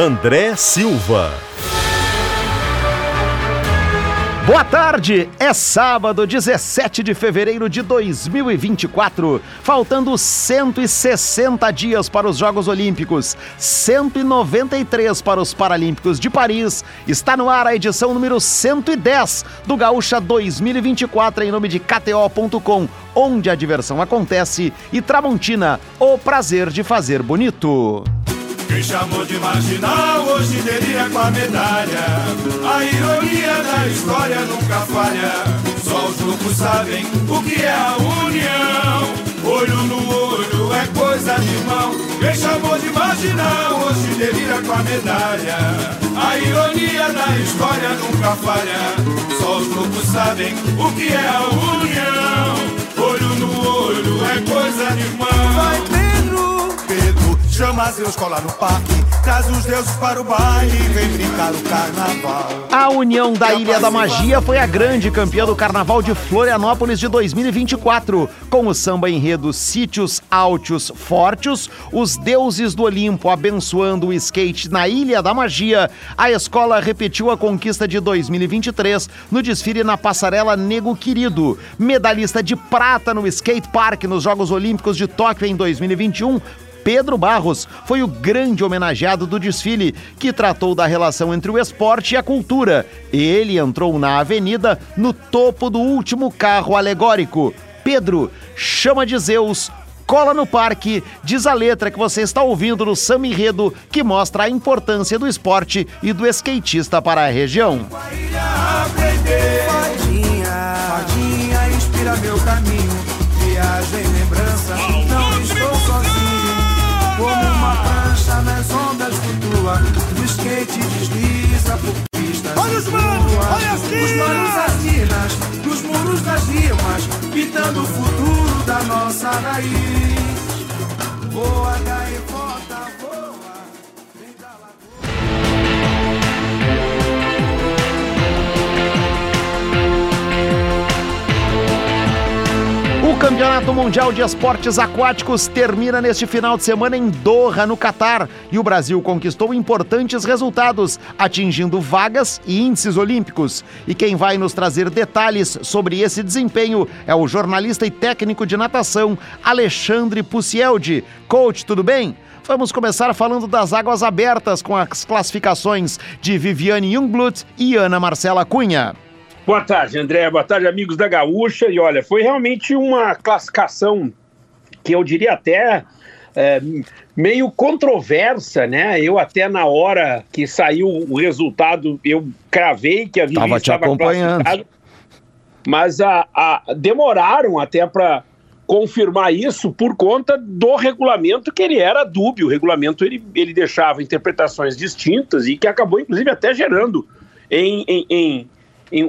André Silva. Boa tarde, é sábado, 17 de fevereiro de 2024. Faltando 160 dias para os Jogos Olímpicos, 193 para os Paralímpicos de Paris. Está no ar a edição número 110 do Gaúcha 2024 em nome de KTO.com, onde a diversão acontece, e Tramontina, o prazer de fazer bonito. Quem chamou de marginal hoje delira com a medalha. A ironia da história nunca falha. Só os loucos sabem o que é a união. Olho no olho é coisa de mão. Quem chamou de marginal hoje delira com a medalha. A ironia da história nunca falha. Só os loucos sabem o que é a união. Olho no olho é coisa de mão. Chama Zeus, cola no parque, traz os deuses para o baile, vem brincar o carnaval. A União da Ilha da Magia foi a grande campeã do Carnaval de Florianópolis de 2024. Com o samba enredo Sítios Altios Fortes, os deuses do Olimpo abençoando o skate na Ilha da Magia, a escola repetiu a conquista de 2023 no desfile na passarela Nego Querido. Medalhista de prata no skate park nos Jogos Olímpicos de Tóquio em 2021, Pedro Barros foi o grande homenageado do desfile, que tratou da relação entre o esporte e a cultura. Ele entrou na avenida no topo do último carro alegórico. Pedro, chama de Zeus, cola no parque, diz a letra que você está ouvindo no Samba Enredo, que mostra a importância do esporte e do skatista para a região. Fadinha, fadinha, inspira meu caminho, viagem, lembrança, do skate desliza por pistas. Olha os manos, olha as Os manos, as minas, nos muros das rimas, pintando o futuro da nossa raiz. Voa, gaivota, Campeonato Mundial de Esportes Aquáticos termina neste final de semana em Doha, no Catar, e o Brasil conquistou importantes resultados, atingindo vagas e índices olímpicos. E quem vai nos trazer detalhes sobre esse desempenho é o jornalista e técnico de natação Alexandre Pucieldi. Coach, tudo bem? Vamos começar falando das águas abertas com as classificações de Viviane Jungblut e Ana Marcela Cunha. Boa tarde, André. Boa tarde, amigos da Gaúcha. E olha, foi realmente uma classificação que eu diria até é, meio controversa, né? Eu até na hora que saiu o resultado, eu cravei que a Vivi Tava te estava acompanhando. mas a, a- demoraram até para confirmar isso por conta do regulamento que ele era dúbio. O regulamento ele, ele deixava interpretações distintas e que acabou, inclusive, até gerando em- em- em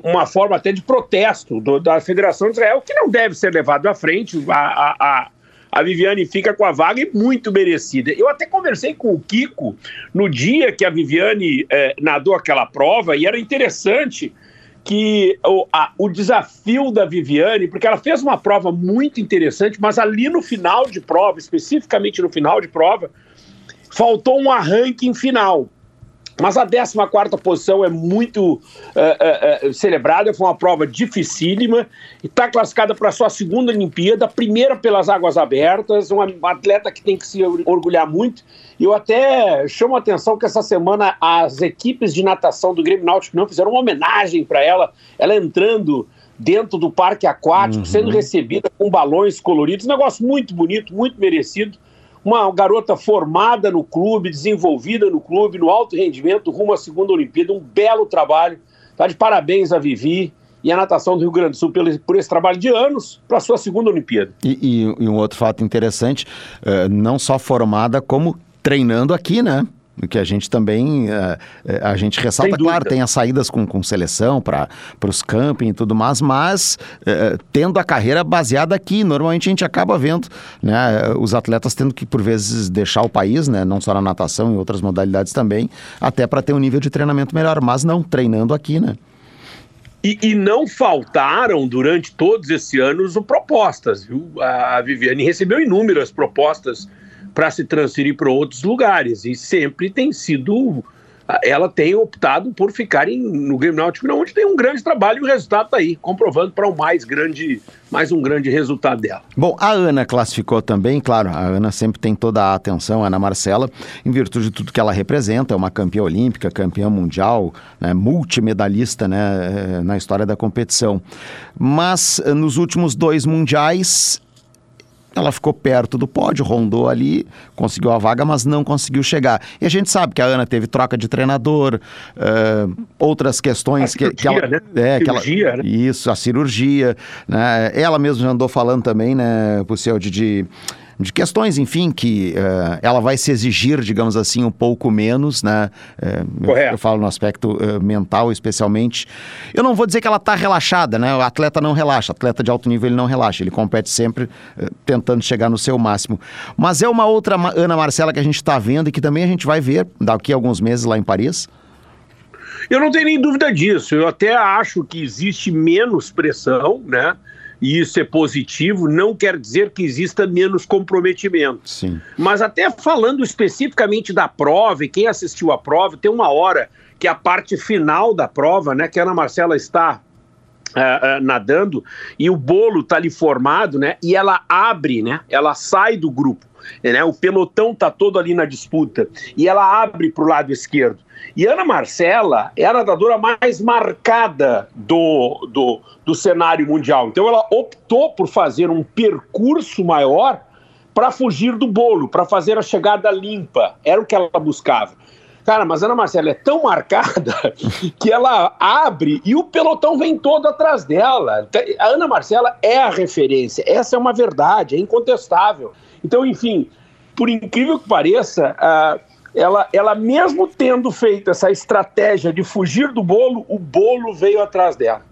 uma forma até de protesto do- da Federação de Israel, que não deve ser levado à frente. A, a, a, Viviane fica com a vaga e muito merecida. Eu até conversei com o Kiko no dia que a Viviane eh, nadou aquela prova e era interessante que o, a- o desafio da Viviane, porque ela fez uma prova muito interessante, mas ali no final de prova, especificamente no final de prova, faltou um arranque final. Mas a 14 posição é muito eh, eh, eh, celebrada, foi uma prova dificílima, e está classificada para a sua segunda Olimpíada, primeira pelas águas abertas, uma atleta que tem que se orgulhar muito. E eu até chamo a atenção que essa semana as equipes de natação do Grêmio Náutico não fizeram uma homenagem para ela, ela entrando dentro do parque aquático, sendo recebida com balões coloridos, um negócio muito bonito, muito merecido uma garota formada no clube, desenvolvida no clube, no alto rendimento, rumo à segunda Olimpíada, um belo trabalho. Tá de parabéns a Vivi e a natação do Rio Grande do Sul pelo- por esse trabalho de anos para sua segunda Olimpíada. E, e- e um outro fato interessante, eh, não só formada, como treinando aqui, né? Que a gente também, eh, eh, a gente ressalta, claro, tem as saídas com, com seleção para os camping e tudo mais, mas eh, tendo a carreira baseada aqui, normalmente a gente acaba vendo né, os atletas tendo que, por vezes, deixar o país, né, não só na natação, em outras modalidades também, até para ter um nível de treinamento melhor, mas não, treinando aqui, né? E, e não faltaram durante todos esses anos propostas, viu? A Viviane recebeu inúmeras propostas para se transferir para outros lugares e sempre tem sido ela tem optado por ficar em, no Grêmio Náutico, onde tem um grande trabalho e o resultado está aí, comprovando para um mais grande, mais um grande resultado dela. Bom, a Ana classificou também, claro, a Ana sempre tem toda a atenção, a Ana Marcela, em virtude de tudo que ela representa, é uma campeã olímpica, campeã mundial, né, multimedalista né, eh, na história da competição. Mas eh, nos últimos dois mundiais, ela ficou perto do pódio, rondou ali, conseguiu a vaga, mas não conseguiu chegar. E a gente sabe que a Ana teve troca de treinador, uh, outras questões que, que, ela. Né? É, cirurgia, que ela, né? Isso, a cirurgia. Né? Ela mesma já andou falando também, né, Pucel, de, de de questões, enfim, que uh, ela vai se exigir, digamos assim, um pouco menos, né? Uh, eu, eu, falo no aspecto uh, mental, especialmente. Eu não vou dizer que ela está relaxada, né? O atleta não relaxa, atleta de alto nível ele não relaxa, ele compete sempre tentando chegar no seu máximo. Mas é uma outra Ana Marcela que a gente está vendo e que também a gente vai ver daqui a alguns meses lá em Paris. Eu não tenho nem dúvida disso. Eu até acho que existe menos pressão, né? E isso é positivo, não quer dizer que exista menos comprometimento. Sim. Mas até falando especificamente da prova, e quem assistiu à prova, tem uma hora que é a parte final da prova, né, que a Ana Marcela está Uh, uh, nadando e o bolo está ali formado, né? E ela abre, né? Ela sai do grupo, né? O pelotão tá todo ali na disputa e ela abre para o lado esquerdo. E Ana Marcela é a nadadora mais marcada do, do, do cenário mundial. Então ela optou por fazer um percurso maior para fugir do bolo, para fazer a chegada limpa. Era o que ela buscava. Cara, mas Ana Marcela é tão marcada que ela abre e o pelotão vem todo atrás dela. A Ana Marcela é a referência. Essa é uma verdade, é incontestável. Então, enfim, por incrível que pareça, ela, ela mesmo tendo feito essa estratégia de fugir do bolo, o bolo veio atrás dela.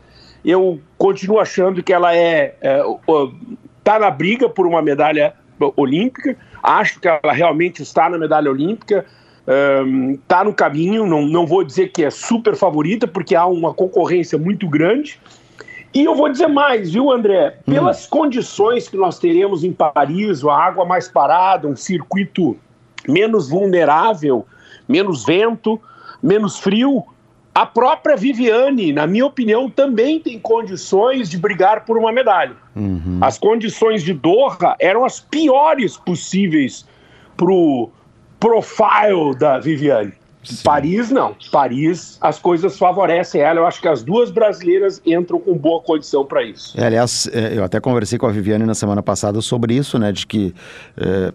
Eu continuo achando que ela é, é tá na briga por uma medalha olímpica. Acho que ela realmente está na medalha olímpica. Está no caminho, não, não vou dizer que é super favorita, porque há uma concorrência muito grande. E eu vou dizer mais, viu, André? Pelas hum. condições que nós teremos em Paris, a água mais parada, um circuito menos vulnerável, menos vento, menos frio. A própria Viviane, na minha opinião, também tem condições de brigar por uma medalha. Uhum. As condições de Doha eram as piores possíveis para o profile da Viviane. Sim. Paris, não. Paris, as coisas favorecem ela. Eu acho que as duas brasileiras entram com boa condição para isso. É, aliás, é, eu até conversei com a Viviane na semana passada sobre isso, né? De que é,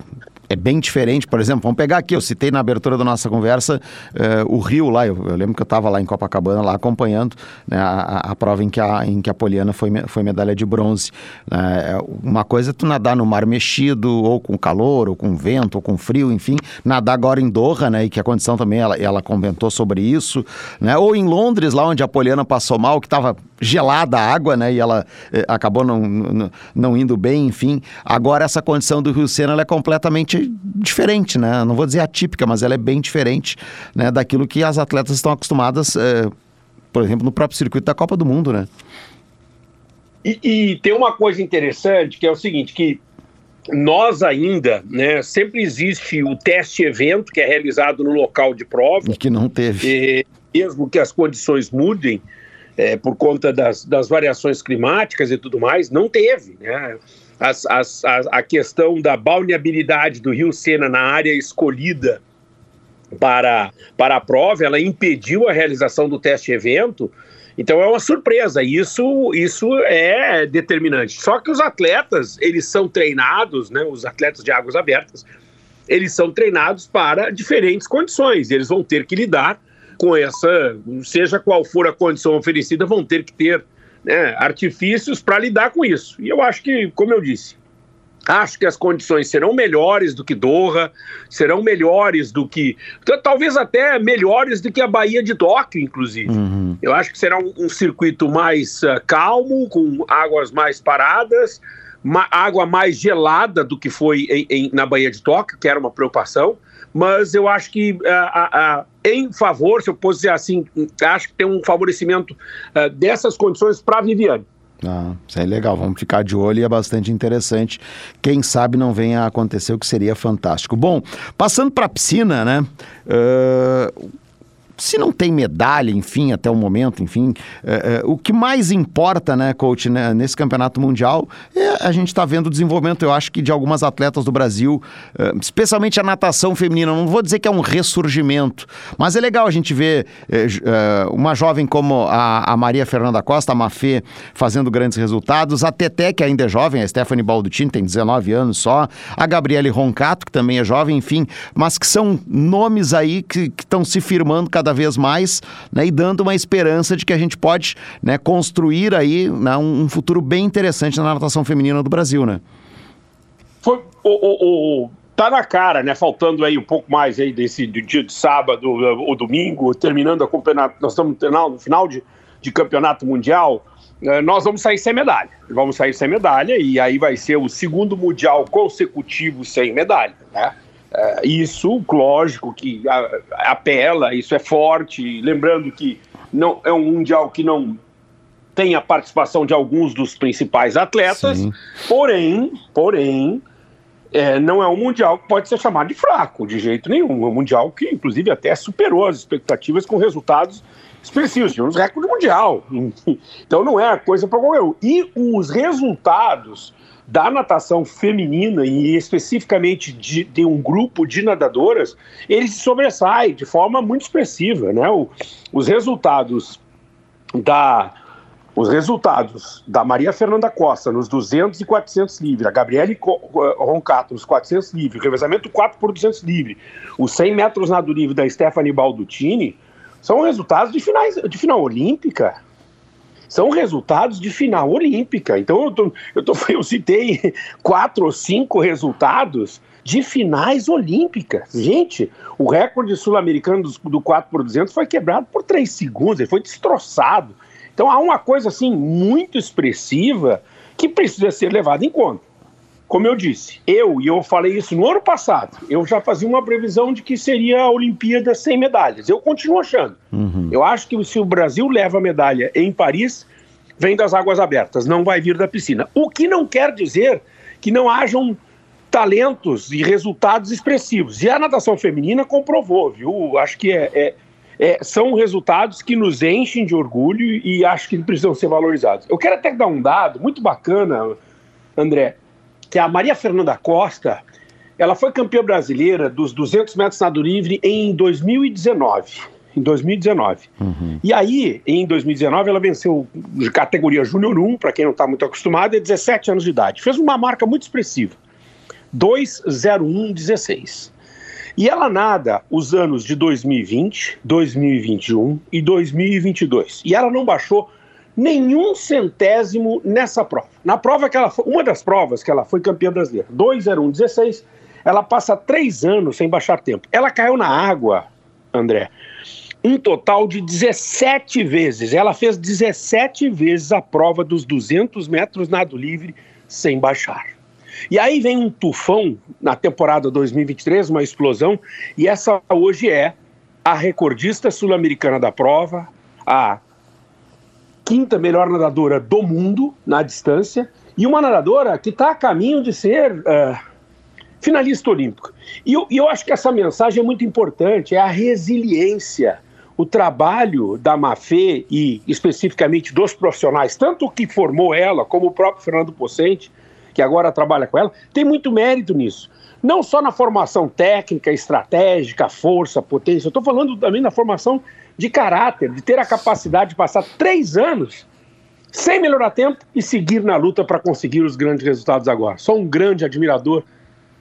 é bem diferente. Por exemplo, vamos pegar aqui, eu citei na abertura da nossa conversa uh, o Rio lá. Eu, eu lembro que eu estava lá em Copacabana, lá acompanhando né, a, a, prova em que a, em que a Poliana foi, foi medalha de bronze. Uh, uma coisa é tu nadar no mar mexido, ou com calor, ou com vento, ou com frio, enfim. Nadar agora em Doha, né? E que a condição também, ela, ela comentou sobre isso. Né? Ou em Londres, lá onde a Poliana passou mal, que estava gelada a água, né? E ela eh, acabou não, não, não, indo bem, enfim. Agora essa condição do Rio Sena é completamente diferente, né? Não vou dizer atípica, mas ela é bem diferente, né? Daquilo que as atletas estão acostumadas, eh, por exemplo, no próprio circuito da Copa do Mundo, né? E, e, tem uma coisa interessante que é o seguinte, que nós ainda, né, sempre existe o teste evento que é realizado no local de prova. E que não teve. E, mesmo que as condições mudem, é, por conta das, das, variações climáticas e tudo mais, não teve. Né? As, as, a, a, questão da balneabilidade do Rio Sena na área escolhida para, para a prova, ela impediu a realização do teste evento. Então é uma surpresa, isso, isso é determinante. Só que os atletas, eles são treinados, né, os atletas de águas abertas, eles são treinados para diferentes condições, eles vão ter que lidar com essa, seja qual for a condição oferecida, vão ter que ter né, artifícios para lidar com isso. E eu acho que, como eu disse, acho que as condições serão melhores do que Doha, serão melhores do que. talvez até melhores do que a Bahia de Tóquio, inclusive. Uhum. Eu acho que será um, um circuito mais uh, calmo, com águas mais paradas. Água mais gelada do que foi em, em, na Bahia de Tóquio, que era uma preocupação mas eu acho que uh, uh, em favor, se eu posso dizer assim, acho que tem um favorecimento dessas condições para a Viviane. Ah, isso é legal, vamos ficar de olho e é bastante interessante. Quem sabe não venha a acontecer o que seria fantástico. Bom, passando para a piscina, né? Uh, se não tem medalha, enfim, até o momento, enfim, é, é, o que mais importa, né, coach, né, nesse campeonato mundial é a gente está vendo o desenvolvimento, eu acho que de algumas atletas do Brasil, é, especialmente a natação feminina. Não vou dizer que é um ressurgimento, mas é legal a gente ver é, é, uma jovem como a, a, Maria Fernanda Costa, a Mafê, fazendo grandes resultados, a Teté, que ainda é jovem, a Stephanie Baldutini, tem 19 anos só, a Gabriele Roncato, que também é jovem, enfim, mas que são nomes aí que estão se firmando cada cada vez mais né, e dando uma esperança de que a gente pode né, construir aí né, um, futuro bem interessante na natação feminina do Brasil, né? Foi, o, o, o, tá na cara, né? Faltando aí um pouco mais aí desse do dia de sábado ou domingo, terminando a campeonato, nós estamos no final de, de campeonato mundial. Eh, nós vamos sair sem medalha. Vamos sair sem medalha e aí vai ser o segundo mundial consecutivo sem medalha, né? Uh, isso, lógico, que apela, isso é forte. Lembrando que não é um mundial que não tem a participação de alguns dos principais atletas, Sim. porém, porém, é, não é um mundial que pode ser chamado de fraco, de jeito nenhum. É um mundial que, inclusive, até superou as expectativas com resultados expressivos. Tivemos recorde mundial. Então não é a coisa para qualquer um. E os resultados da natação feminina e especificamente de, de, um grupo de nadadoras, ele se sobressai de forma muito expressiva, né? O, os resultados da os resultados da Maria Fernanda Costa nos 200 e 400 livre, a Gabriele Roncato nos 400 livre, o revezamento 4 por 200 livre, os 100 metros nado livre da Stephanie Baldutini, são resultados de, finais, de final olímpica são resultados de final olímpica. Então eu, tô, eu, tô, eu citei quatro ou cinco resultados de finais olímpicas. Gente, o recorde sul-americano do, do 4 por 200 foi quebrado por 3 segundos, ele foi destroçado. Então há uma coisa assim muito expressiva que precisa ser levada em conta. Como eu disse, eu, e eu falei isso no ano passado, eu já fazia uma previsão de que seria a Olimpíada sem medalhas. Eu continuo achando. Uhum. Eu acho que se o Brasil leva a medalha em Paris, vem das águas abertas, não vai vir da piscina. O que não quer dizer que não hajam talentos e resultados expressivos. E a natação feminina comprovou, viu? Acho que é, é, é, são resultados que nos enchem de orgulho e acho que precisam ser valorizados. Eu quero até dar um dado muito bacana, André que a Maria Fernanda Costa, ela foi campeã brasileira dos 200 metros nado livre em 2019. Em 2019. Uhum. E aí, em 2019, ela venceu de categoria Júnior 1, para quem não está muito acostumado, é 17 anos de idade. Fez uma marca muito expressiva: 2:01:16. E ela nada os anos de 2020, 2021 e 2022. E ela não baixou nenhum centésimo nessa prova. Na prova que ela foi, uma das provas que ela foi campeã brasileira, 2:01:16, ela passa três anos sem baixar tempo. Ela caiu na água, André, um total de 17 vezes. Ela fez 17 vezes a prova dos 200 metros nado livre sem baixar. E aí vem um tufão na temporada 2023, uma explosão, e essa hoje é a recordista sul-americana da prova, a quinta melhor nadadora do mundo na distância e uma nadadora que está a caminho de ser uh, finalista olímpico. E eu, eu acho que essa mensagem é muito importante, é a resiliência, o trabalho da Mafê e especificamente dos profissionais, tanto que formou ela como o próprio Fernando Pocente, que agora trabalha com ela, tem muito mérito nisso. Não só na formação técnica, estratégica, força, potência, eu estou falando também na formação de caráter, de ter a capacidade de passar três anos sem melhorar tempo e seguir na luta para conseguir os grandes resultados agora. Sou um grande admirador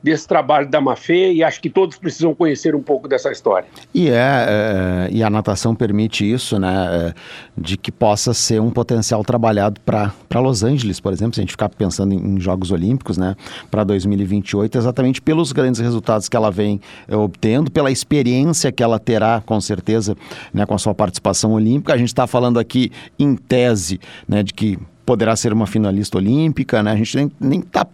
desse trabalho da Mafê e acho que todos precisam conhecer um pouco dessa história. E é, é e a natação permite isso, né, é, de que possa ser um potencial trabalhado para Los Angeles, por exemplo, se a gente ficar pensando em, Jogos Olímpicos, né, para 2028, exatamente pelos grandes resultados que ela vem é, obtendo, pela experiência que ela terá, com certeza, né, com a sua participação olímpica. A gente está falando aqui em tese, né, de que poderá ser uma finalista olímpica, né? A gente nem, nem tá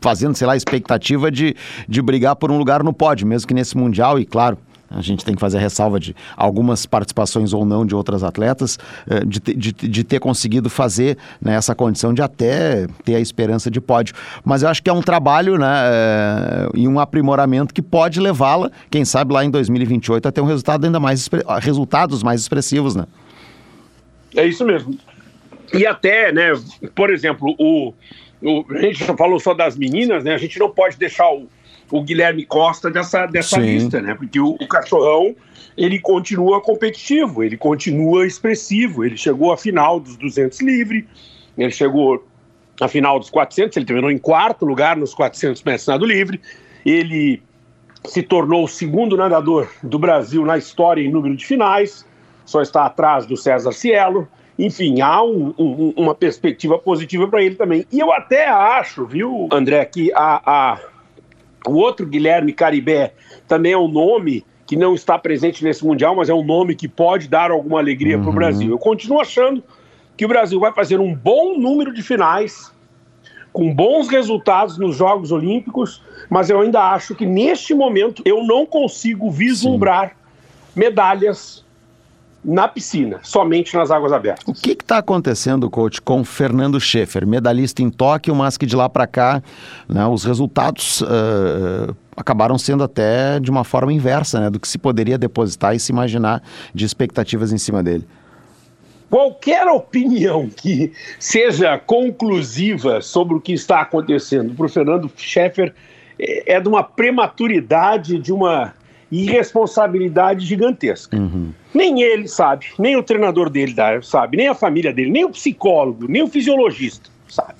fazendo, sei lá, expectativa de, de brigar por um lugar no pódio, mesmo que nesse Mundial, e claro, A gente tem que fazer ressalva de algumas participações ou não de outras atletas, eh, de, de, de ter conseguido fazer né, essa condição de até ter a esperança de pódio. Mas eu acho que é um trabalho né, é, e um aprimoramento que pode levá-la, quem sabe lá em 2028, a ter um resultado ainda mais resultados mais expressivos, né? É isso mesmo. E até, né, por exemplo, o, o a gente falou só das meninas, né? A gente não pode deixar o o Guilherme Costa dessa, dessa lista, né? Porque o, o cachorrão ele continua competitivo, ele continua expressivo. Ele chegou à final dos 200 livre, ele chegou à final dos 400, ele terminou em quarto lugar nos 400 metros nado livre. Ele se tornou o segundo nadador do Brasil na história em número de finais, só está atrás do César Cielo. Enfim, há um, um, uma perspectiva positiva para ele também. E eu até acho, viu, André, que a, a o outro Guilherme Caribé também é um nome que não está presente nesse Mundial, mas é um nome que pode dar alguma alegria uhum. para o Brasil. Eu continuo achando que o Brasil vai fazer um bom número de finais, com bons resultados nos Jogos Olímpicos, mas eu ainda acho que neste momento eu não consigo vislumbrar Sim. medalhas na piscina, somente nas águas abertas. O que está acontecendo, coach, com Fernando Schaefer, medalhista em Tóquio, mas que de lá para cá né, os resultados uh, acabaram sendo até de uma forma inversa né, do que se poderia depositar e se imaginar de expectativas em cima dele? Qualquer opinião que seja conclusiva sobre o que está acontecendo para o Fernando Schaefer é, é de uma prematuridade, de uma irresponsabilidade gigantesca. Uhum. Nem ele sabe, nem o treinador dele sabe, nem a família dele, nem o psicólogo, nem o fisiologista sabe.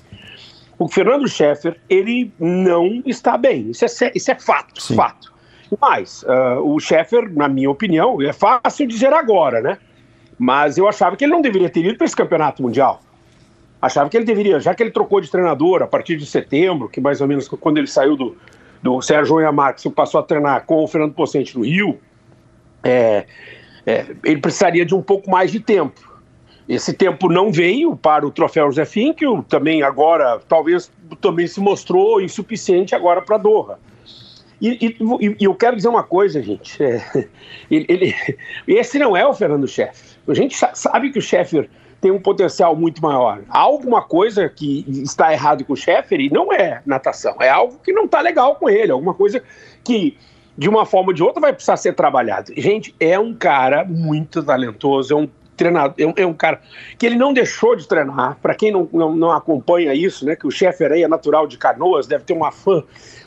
O Fernando Scheffer, ele não está bem. Isso é, isso é fato, Sim. fato. Mas uh, o Scheffer, na minha opinião, é fácil dizer agora, né? Mas eu achava que ele não deveria ter ido para esse campeonato mundial. Achava que ele deveria, já que ele trocou de treinador a partir de setembro, que mais ou menos quando ele saiu do, do Sérgio Iamarques passou a treinar com o Fernando Pocente no Rio, é, é, ele precisaria de um pouco mais de tempo. Esse tempo não veio para o troféu José Fink, também agora, talvez também se mostrou insuficiente agora para Doha. E, e, e, eu quero dizer uma coisa, gente. É, ele, ele, esse não é o Fernando Scheffer. A gente sabe que o Scheffer tem um potencial muito maior. Há alguma coisa que está errado com o Sheffer e não é natação, é algo que não está legal com ele, alguma coisa que de uma forma ou de outra vai precisar ser trabalhado. Gente, é um cara muito talentoso, é um treinador, é um, é um cara que ele não deixou de treinar. Para quem não, não, não, acompanha isso, né, que o Sheffer aí é natural de Canoas, deve ter uma fã,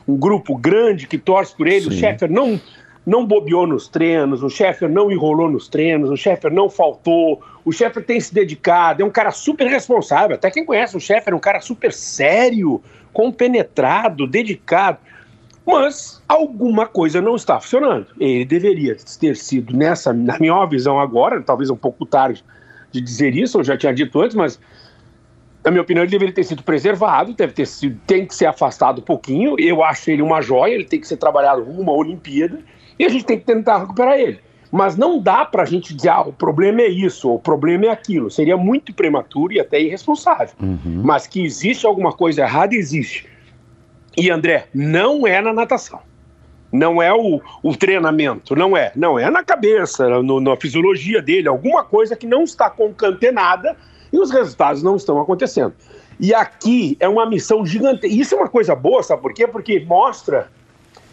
um grupo grande que torce por ele. Sim. O Sheffer não não bobeou nos treinos, o Sheffer não enrolou nos treinos, o Sheffer não faltou, o Sheffer tem se dedicado, é um cara super responsável. Até quem conhece o Sheffer é um cara super sério, compenetrado, dedicado. Mas alguma coisa não está funcionando. Ele deveria ter sido nessa, na minha visão agora, talvez um pouco tarde de dizer isso, eu já tinha dito antes, mas na minha opinião, ele deveria ter sido preservado, deve ter sido, tem que ser afastado um pouquinho. Eu acho ele uma joia, ele tem que ser trabalhado uma Olimpíada e a gente tem que tentar recuperar ele. Mas não dá para a gente dizer, ah, o problema é isso, ou o problema é aquilo. Seria muito prematuro e até irresponsável. Uhum. Mas que existe alguma coisa errada, existe. E André, não é na natação. Não é o, o treinamento, não é. Não é na cabeça, no, na fisiologia dele, alguma coisa que não está concatenada e os resultados não estão acontecendo. E aqui é uma missão gigante. Isso é uma coisa boa, sabe por quê? Porque mostra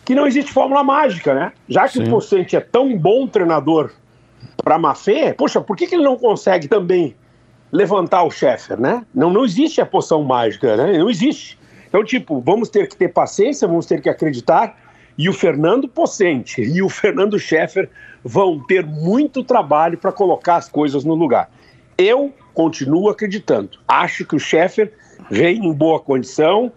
que não existe fórmula mágica, né? Já que Sim. o Pocente é tão bom treinador para Mafê, poxa, por que, que ele não consegue também levantar o Sheffer, né? Não, não existe a poção mágica, né? Não existe. Então, tipo, vamos ter que ter paciência, vamos ter que acreditar. E o Fernando Pocente e o Fernando Scheffer vão ter muito trabalho para colocar as coisas no lugar. Eu continuo acreditando. Acho que o Scheffer vem em boa condição,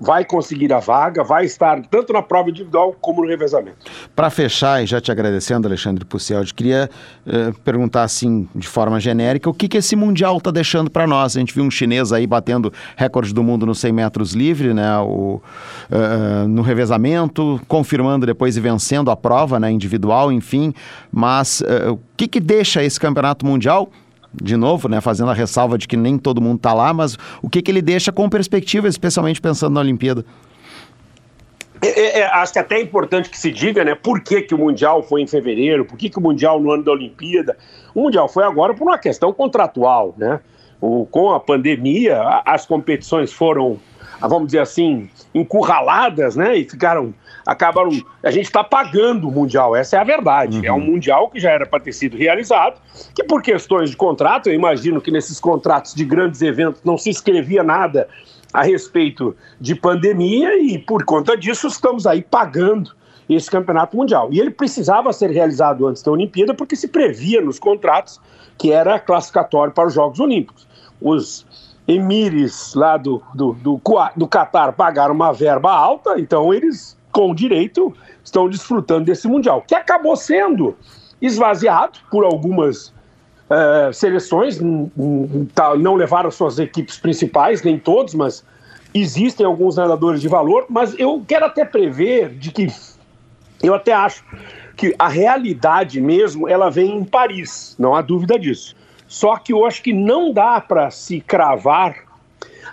vai conseguir a vaga, vai estar tanto na prova individual como no revezamento. Para fechar, e já te agradecendo, Alexandre Puciel, queria uh, perguntar assim, de forma genérica, o que, que esse Mundial está deixando para nós? A gente viu um chinês aí batendo recorde do mundo nos 100 metros livre, né, o, uh, no revezamento, confirmando depois e vencendo a prova né, individual, enfim, mas uh, o que, que deixa esse campeonato mundial de novo, né, fazendo a ressalva de que nem todo mundo está lá, mas o que, que ele deixa com perspectiva, especialmente pensando na Olimpíada? É, é, é, acho que até é importante que se diga, né, por que, que o Mundial foi em fevereiro, por que, que o Mundial no ano da Olimpíada. O Mundial foi agora por uma questão contratual, né? O, com a pandemia, as competições foram, vamos dizer assim, encurraladas, né? E ficaram. Acabaram. A gente está pagando o Mundial, essa é a verdade. Uhum. É um Mundial que já era para ter sido realizado, que por questões de contrato, eu imagino que nesses contratos de grandes eventos não se escrevia nada a respeito de pandemia e, por conta disso, estamos aí pagando esse campeonato mundial. E ele precisava ser realizado antes da Olimpíada porque se previa nos contratos que era classificatório para os Jogos Olímpicos. Os emires lá do, do, do, do Qatar pagaram uma verba alta, então eles, com direito, estão desfrutando desse Mundial, que acabou sendo esvaziado por algumas uh, seleções, tá, não levaram suas equipes principais, nem todos, mas existem alguns nadadores de valor, mas eu quero até prever de que eu até acho que a realidade mesmo ela vem em Paris, não há dúvida disso. Só que eu acho que não dá para se cravar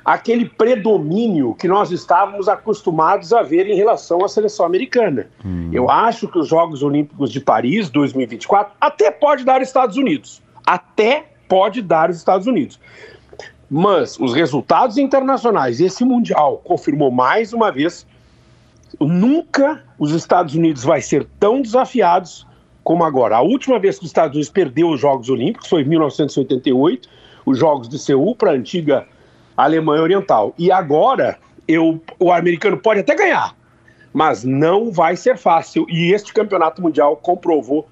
aquele predomínio que nós estávamos acostumados a ver em relação à seleção americana. Hum. Eu acho que os Jogos Olímpicos de Paris 2024 até pode dar Estados Unidos, até pode dar os Estados Unidos. Mas os resultados internacionais, esse mundial confirmou mais uma vez nunca os Estados Unidos vai ser tão desafiados como agora. A última vez que os Estados Unidos perdeu os Jogos Olímpicos foi em 1988, os Jogos de Seul para a antiga Alemanha Oriental. E agora eu, o americano pode até ganhar, mas não vai ser fácil. E este campeonato mundial comprovou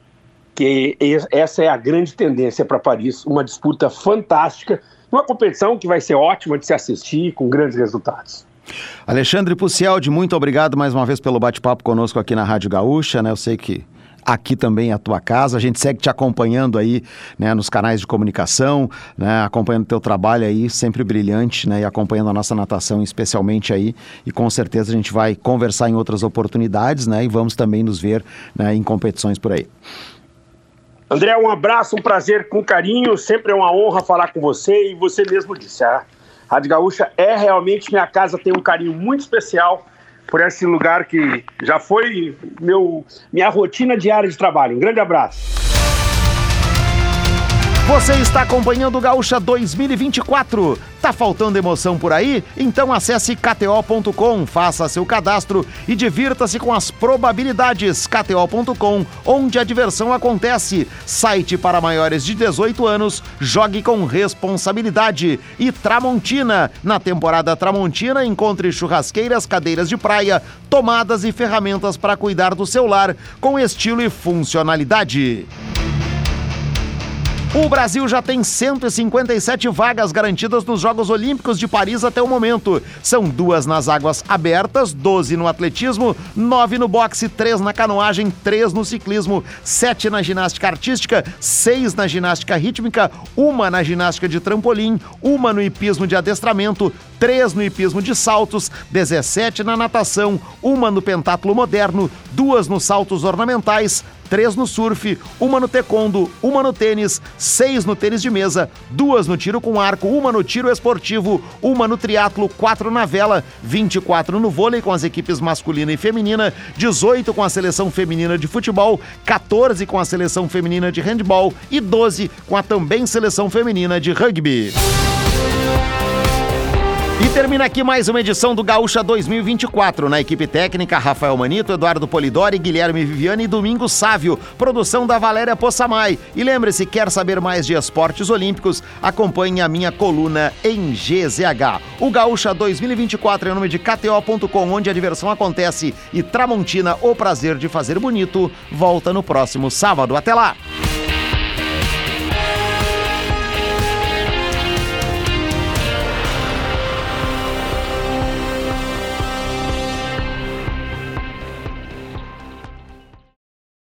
que essa é a grande tendência para Paris, uma disputa fantástica, uma competição que vai ser ótima de se assistir, com grandes resultados. Alexandre Pucialdi, muito obrigado mais uma vez pelo bate-papo conosco aqui na Rádio Gaúcha, né? Eu sei que aqui também a tua casa. A gente segue te acompanhando aí, né, nos canais de comunicação, né, acompanhando teu trabalho aí, sempre brilhante, né, e acompanhando a nossa natação especialmente aí. E com certeza a gente vai conversar em outras oportunidades, né, e vamos também nos ver né, em competições por aí. André, um abraço, um prazer com carinho. Sempre é uma honra falar com você e você mesmo disse, a Rádio Gaúcha é realmente minha casa, tem um carinho muito especial por esse lugar que já foi meu, minha rotina diária de trabalho. Um grande abraço. Você está acompanhando o Gaúcha 2024. Tá faltando emoção por aí? Então acesse kto.com, faça seu cadastro e divirta-se com as probabilidades. kto.com, onde a diversão acontece. Site para maiores de 18 anos, jogue com responsabilidade. E Tramontina, na temporada Tramontina, encontre churrasqueiras, cadeiras de praia, tomadas e ferramentas para cuidar do seu lar com estilo e funcionalidade. O Brasil já tem 157 vagas garantidas nos Jogos Olímpicos de Paris até o momento. São duas nas águas abertas, 12 no atletismo, 9 no boxe, 3 na canoagem, 3 no ciclismo, 7 na ginástica artística, 6 na ginástica rítmica, uma na ginástica de trampolim, uma no hipismo de adestramento, 3 no hipismo de saltos, 17 na natação, uma no pentátulo moderno, duas nos saltos ornamentais, três no surf, uma no taekwondo, uma no tênis, seis no tênis de mesa, duas no tiro com arco, uma no tiro esportivo, uma no triatlo, quatro na vela, 24 no vôlei com as equipes masculina e feminina, 18 com a seleção feminina de futebol, 14 com a seleção feminina de handball e 12 com a também seleção feminina de rugby. E termina aqui mais uma edição do Gaúcha 2024. Na equipe técnica, Rafael Manito, Eduardo Polidori, Guilherme Viviane e Domingos Sávio. Produção da Valéria Possamay. E lembre-se, quer saber mais de esportes olímpicos? Acompanhe a minha coluna em GZH. O Gaúcha 2024 é o nome de KTO.com, onde a diversão acontece. E Tramontina, o prazer de fazer bonito, volta no próximo sábado. Até lá!